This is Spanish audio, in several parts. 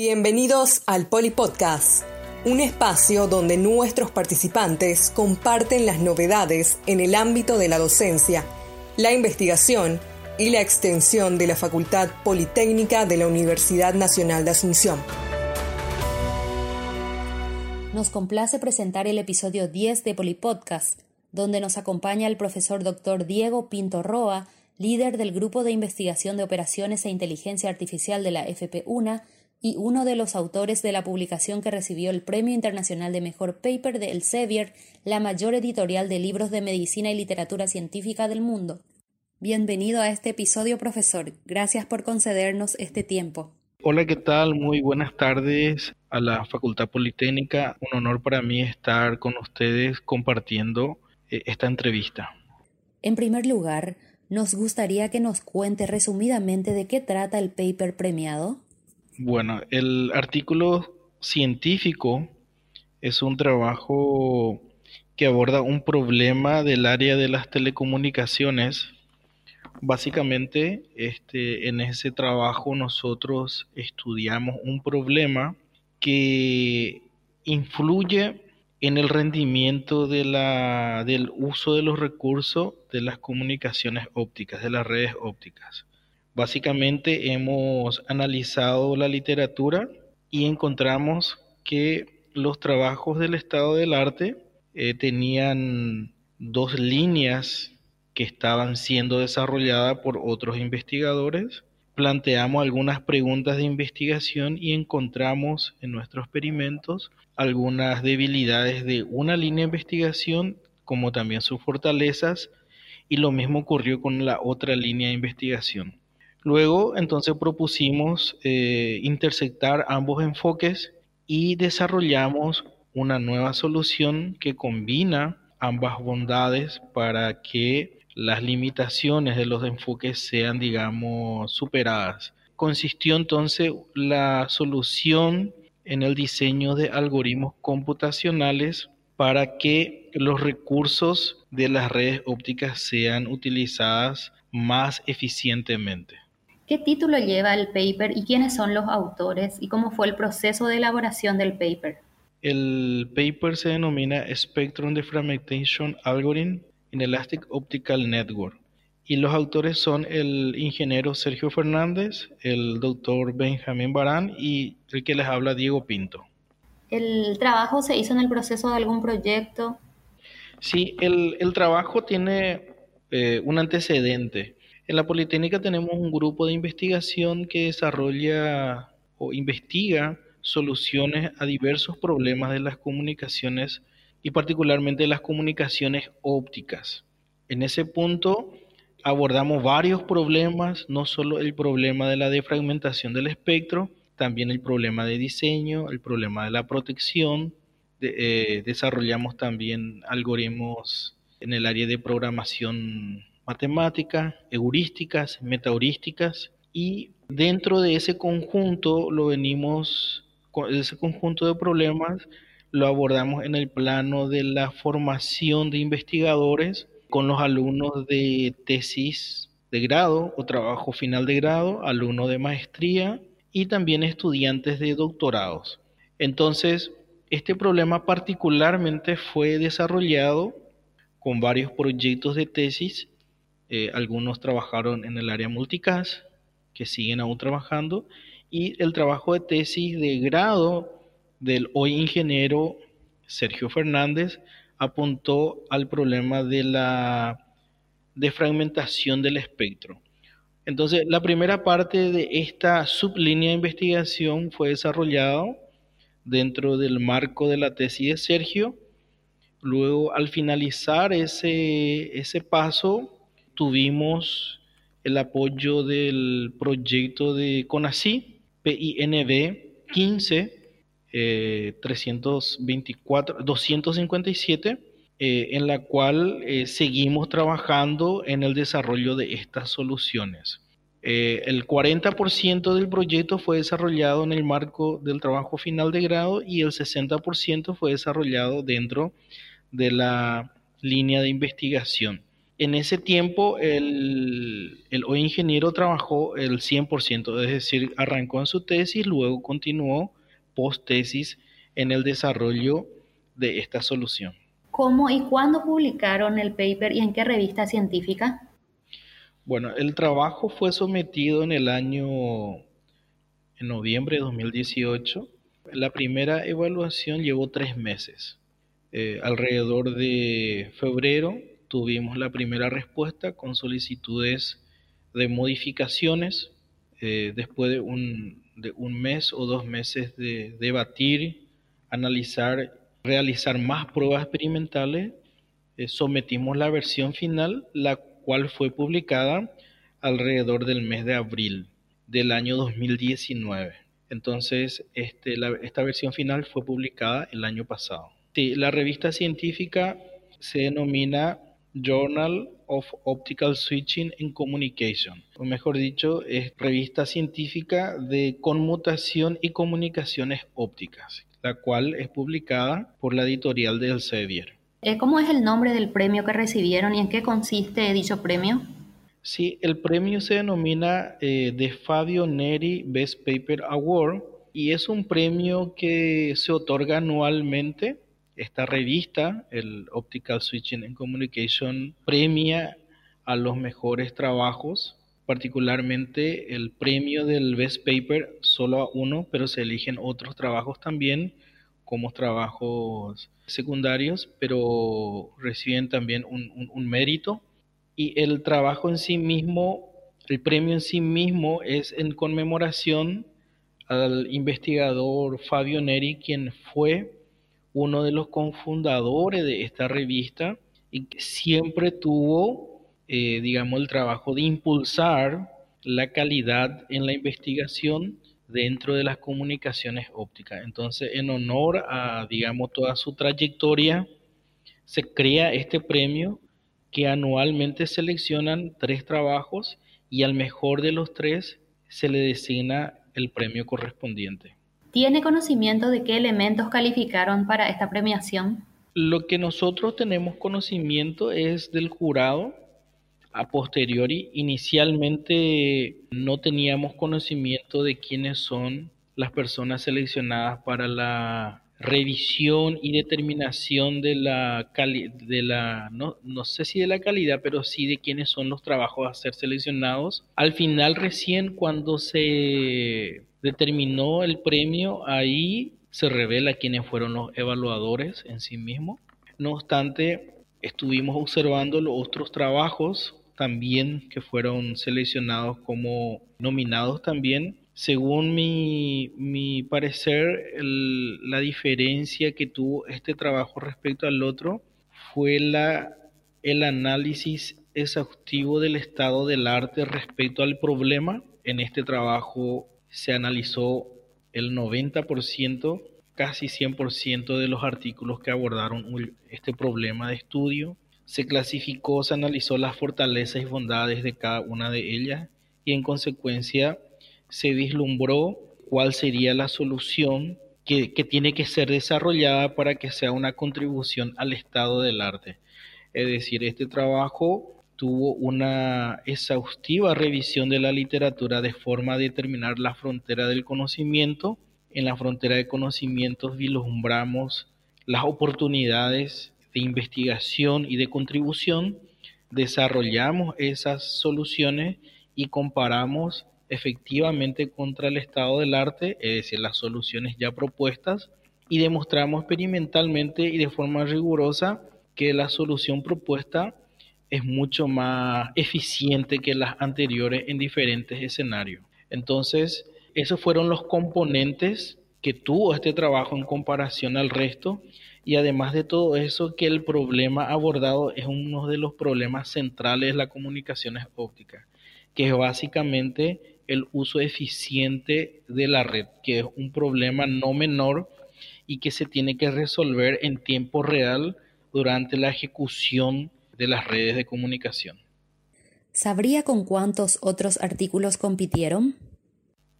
Bienvenidos al Polipodcast, un espacio donde nuestros participantes comparten las novedades en el ámbito de la docencia, la investigación y la extensión de la Facultad Politécnica de la Universidad Nacional de Asunción. Nos complace presentar el episodio 10 de Polipodcast, donde nos acompaña el profesor doctor Diego Pinto Roa, líder del Grupo de Investigación de Operaciones e Inteligencia Artificial de la FP1 y uno de los autores de la publicación que recibió el Premio Internacional de Mejor Paper de Elsevier, la mayor editorial de libros de medicina y literatura científica del mundo. Bienvenido a este episodio, profesor. Gracias por concedernos este tiempo. Hola, ¿qué tal? Muy buenas tardes a la Facultad Politécnica. Un honor para mí estar con ustedes compartiendo eh, esta entrevista. En primer lugar, nos gustaría que nos cuente resumidamente de qué trata el paper premiado. Bueno, el artículo científico es un trabajo que aborda un problema del área de las telecomunicaciones. Básicamente, este, en ese trabajo nosotros estudiamos un problema que influye en el rendimiento de la, del uso de los recursos de las comunicaciones ópticas, de las redes ópticas. Básicamente hemos analizado la literatura y encontramos que los trabajos del estado del arte eh, tenían dos líneas que estaban siendo desarrolladas por otros investigadores. Planteamos algunas preguntas de investigación y encontramos en nuestros experimentos algunas debilidades de una línea de investigación como también sus fortalezas y lo mismo ocurrió con la otra línea de investigación. Luego, entonces propusimos eh, intersectar ambos enfoques y desarrollamos una nueva solución que combina ambas bondades para que las limitaciones de los enfoques sean, digamos, superadas. Consistió entonces la solución en el diseño de algoritmos computacionales para que los recursos de las redes ópticas sean utilizadas más eficientemente. ¿Qué título lleva el paper y quiénes son los autores y cómo fue el proceso de elaboración del paper? El paper se denomina Spectrum Defragmentation Algorithm in Elastic Optical Network y los autores son el ingeniero Sergio Fernández, el doctor Benjamín Barán y el que les habla Diego Pinto. ¿El trabajo se hizo en el proceso de algún proyecto? Sí, el, trabajo tiene eh, un antecedente. En la Politécnica tenemos un grupo de investigación que desarrolla o investiga soluciones a diversos problemas de las comunicaciones y particularmente las comunicaciones ópticas. En ese punto abordamos varios problemas, no solo el problema de la defragmentación del espectro, también el problema de diseño, el problema de la protección, eh, desarrollamos también algoritmos en el área de programación matemáticas, heurísticas, metaheurísticas y dentro de ese conjunto lo venimos, ese conjunto de problemas lo abordamos en el plano de la formación de investigadores con los alumnos de tesis de grado o trabajo final de grado, alumnos de maestría y también estudiantes de doctorados. Entonces, este problema particularmente fue desarrollado con varios proyectos de tesis eh, algunos trabajaron en el área multicast, que siguen aún trabajando, y el trabajo de tesis de grado del hoy ingeniero Sergio Fernández apuntó al problema de la defragmentación del espectro. Entonces, la primera parte de esta sublínea de investigación fue desarrollada dentro del marco de la tesis de Sergio. Luego, al finalizar ese, ese paso, tuvimos el apoyo del proyecto de CONACI, PINB 15 324, 257, en la cual eh, seguimos trabajando en el desarrollo de estas soluciones. Eh, el 40% del proyecto fue desarrollado en el marco del trabajo final de grado y el 60% fue desarrollado dentro de la línea de investigación. En ese tiempo el, el hoy ingeniero trabajó el 100%, es decir, arrancó en su tesis, luego continuó post tesis en el desarrollo de esta solución. ¿Cómo y cuándo publicaron el paper y en qué revista científica? Bueno, el trabajo fue sometido en el año, en noviembre de 2018. La primera evaluación llevó tres meses. Eh, alrededor de febrero tuvimos la primera respuesta con solicitudes de modificaciones. Eh, después de un, de un mes o dos meses de debatir, analizar realizar más pruebas experimentales, eh, sometimos la versión final, la cual fue publicada alrededor del mes de abril del año 2019. Entonces, este, esta versión final fue publicada el año pasado. Sí, la revista científica se denomina Journal of Optical Switching and Communication, o mejor dicho, es revista científica de conmutación y comunicaciones ópticas la cual es publicada por la editorial de Elsevier. Eh, ¿Cómo es el nombre del premio que recibieron y en qué consiste dicho premio? Sí, el premio se denomina eh, The Fabio Neri Best Paper Award y es un premio que se otorga anualmente. Esta revista, el Optical Switching and Communication, premia a los mejores trabajos particularmente el premio del Best Paper solo a uno, pero se eligen otros trabajos también como trabajos secundarios, pero reciben también un, mérito. Y el trabajo en sí mismo, el premio en sí mismo es en conmemoración al investigador Fabio Neri, quien fue uno de los cofundadores de esta revista y que siempre tuvo eh, digamos, el trabajo de impulsar la calidad en la investigación dentro de las comunicaciones ópticas. Entonces, en honor a, digamos, toda su trayectoria, se crea este premio que anualmente seleccionan tres trabajos y al mejor de los tres se le designa el premio correspondiente. ¿Tiene conocimiento de qué elementos calificaron para esta premiación? Lo que nosotros tenemos conocimiento es del jurado a posteriori, inicialmente no teníamos conocimiento de quiénes son las personas seleccionadas para la revisión y determinación de la de la no, no sé si de la calidad pero sí de quiénes son los trabajos a ser seleccionados al final recién cuando se determinó el premio ahí se revela quiénes fueron los evaluadores en sí mismo no obstante estuvimos observando los otros trabajos también que fueron seleccionados como nominados también. Según mi, parecer, la diferencia que tuvo este trabajo respecto al otro fue la, el análisis exhaustivo del estado del arte respecto al problema. En este trabajo se analizó el 90%, casi 100% de los artículos que abordaron este problema de estudio se clasificó, se analizó las fortalezas y bondades de cada una de ellas y en consecuencia se vislumbró cuál sería la solución que, tiene que ser desarrollada para que sea una contribución al estado del arte. Es decir, este trabajo tuvo una exhaustiva revisión de la literatura de forma a determinar la frontera del conocimiento. En la frontera de conocimientos vislumbramos las oportunidades de investigación y de contribución, desarrollamos esas soluciones y comparamos efectivamente contra el estado del arte, es decir, las soluciones ya propuestas, y demostramos experimentalmente y de forma rigurosa que la solución propuesta es mucho más eficiente que las anteriores en diferentes escenarios. Entonces, esos fueron los componentes que tuvo este trabajo en comparación al resto y además de todo eso, que el problema abordado es uno de los problemas centrales de las comunicaciones ópticas, que es básicamente el uso eficiente de la red, que es un problema no menor y que se tiene que resolver en tiempo real durante la ejecución de las redes de comunicación. ¿Sabría con cuántos otros artículos compitieron?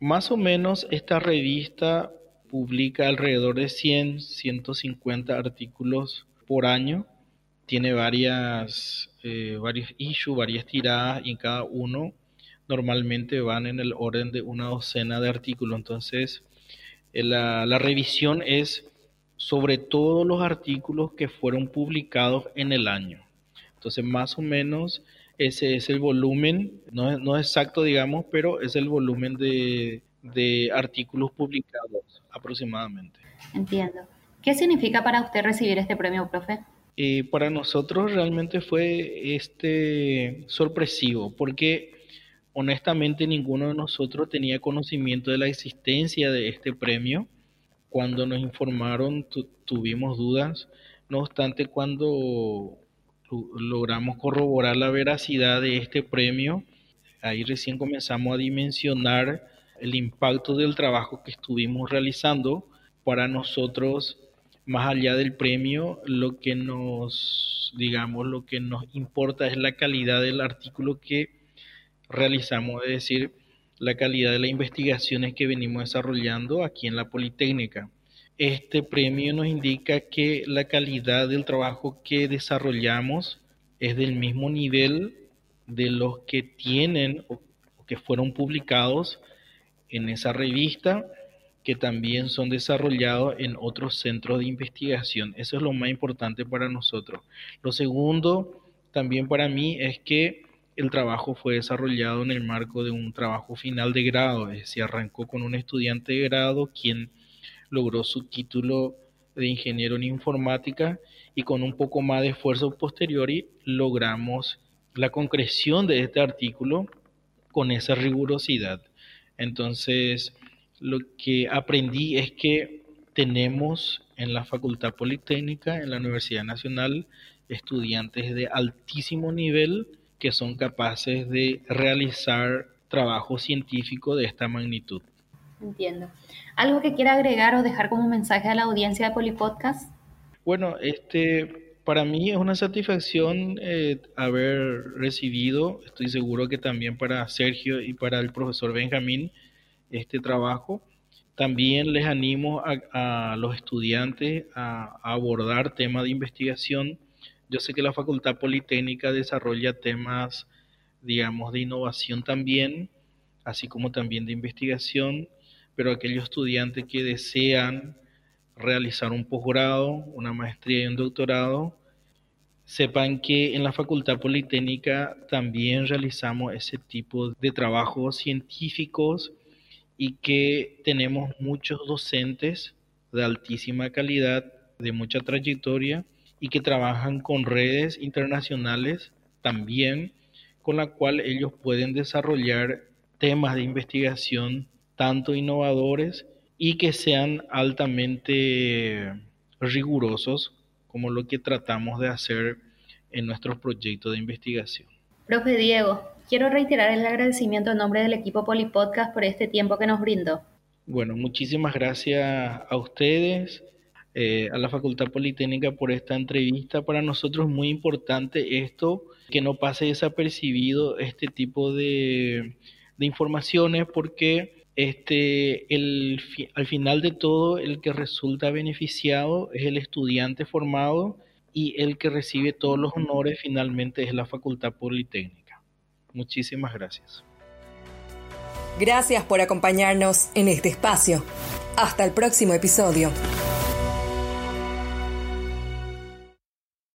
Más o menos esta revista publica alrededor de 100, 150 artículos por año tiene varias, eh, varios issues, varias tiradas y en cada uno normalmente van en el orden de una docena de artículos. Entonces, eh, la, la revisión es sobre todos los artículos que fueron publicados en el año. Entonces, más o menos ese es el volumen, no es, no exacto, digamos, pero es el volumen de, de artículos publicados aproximadamente. Entiendo. ¿Qué significa para usted recibir este premio, profe? Eh, para nosotros realmente fue este sorpresivo, porque honestamente ninguno de nosotros tenía conocimiento de la existencia de este premio. Cuando nos informaron tuvimos dudas, no obstante cuando logramos corroborar la veracidad de este premio, ahí recién comenzamos a dimensionar el impacto del trabajo que estuvimos realizando para nosotros más allá del premio lo que nos digamos lo que nos importa es la calidad del artículo que realizamos es decir la calidad de las investigaciones que venimos desarrollando aquí en la Politécnica este premio nos indica que la calidad del trabajo que desarrollamos es del mismo nivel de los que tienen o que fueron publicados en esa revista que también son desarrollados en otros centros de investigación. Eso es lo más importante para nosotros. Lo segundo, también para mí, es que el trabajo fue desarrollado en el marco de un trabajo final de grado, es decir, arrancó con un estudiante de grado quien logró su título de ingeniero en informática y con un poco más de esfuerzo posterior logramos la concreción de este artículo con esa rigurosidad. Entonces, lo que aprendí es que tenemos en la Facultad Politécnica, en la Universidad Nacional, estudiantes de altísimo nivel que son capaces de realizar trabajo científico de esta magnitud. Entiendo. ¿Algo que quiera agregar o dejar como mensaje a la audiencia de Polipodcast? Bueno, este, para mí es una satisfacción eh, haber recibido, estoy seguro que también para Sergio y para el profesor Benjamín, este trabajo. También les animo a, los estudiantes a, a, abordar temas de investigación. Yo sé que la Facultad Politécnica desarrolla temas, digamos, de innovación también, así como también de investigación pero aquellos estudiantes que desean realizar un posgrado, una maestría y un doctorado, sepan que en la Facultad Politécnica también realizamos ese tipo de trabajos científicos y que tenemos muchos docentes de altísima calidad, de mucha trayectoria y que trabajan con redes internacionales también con la cual ellos pueden desarrollar temas de investigación tanto innovadores y que sean altamente rigurosos como lo que tratamos de hacer en nuestros proyectos de investigación. Profe Diego, quiero reiterar el agradecimiento en nombre del equipo Polipodcast por este tiempo que nos brindó. Bueno, muchísimas gracias a ustedes, eh, a la Facultad Politécnica por esta entrevista. Para nosotros es muy importante esto, que no pase desapercibido este tipo de, de informaciones porque este, el, al final de todo, el que resulta beneficiado es el estudiante formado y el que recibe todos los honores finalmente es la Facultad Politécnica. Muchísimas gracias. Gracias por acompañarnos en este espacio. Hasta el próximo episodio.